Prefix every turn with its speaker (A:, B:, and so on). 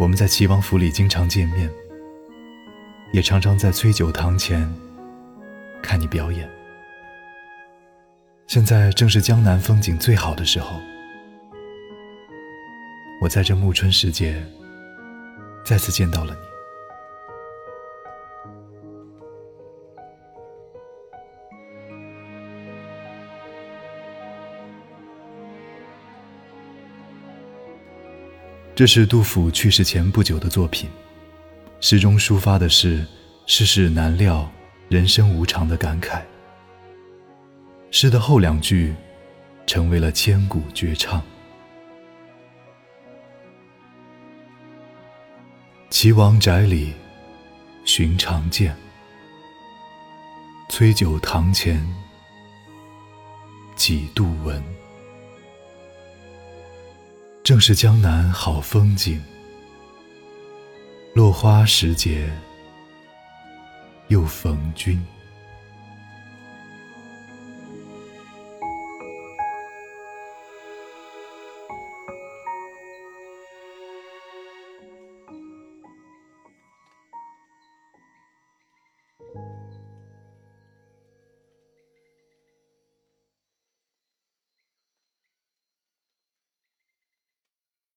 A: 我们在齐王府里经常见面，也常常在崔九堂前看你表演。现在正是江南风景最好的时候，我在这暮春时节再次见到了你。这是杜甫去世前不久的作品，诗中抒发的是世事难料、人生无常的感慨。诗的后两句成为了千古绝唱。岐王宅里寻常见，崔九堂前几度闻。正是江南好风景，落花时节又逢君。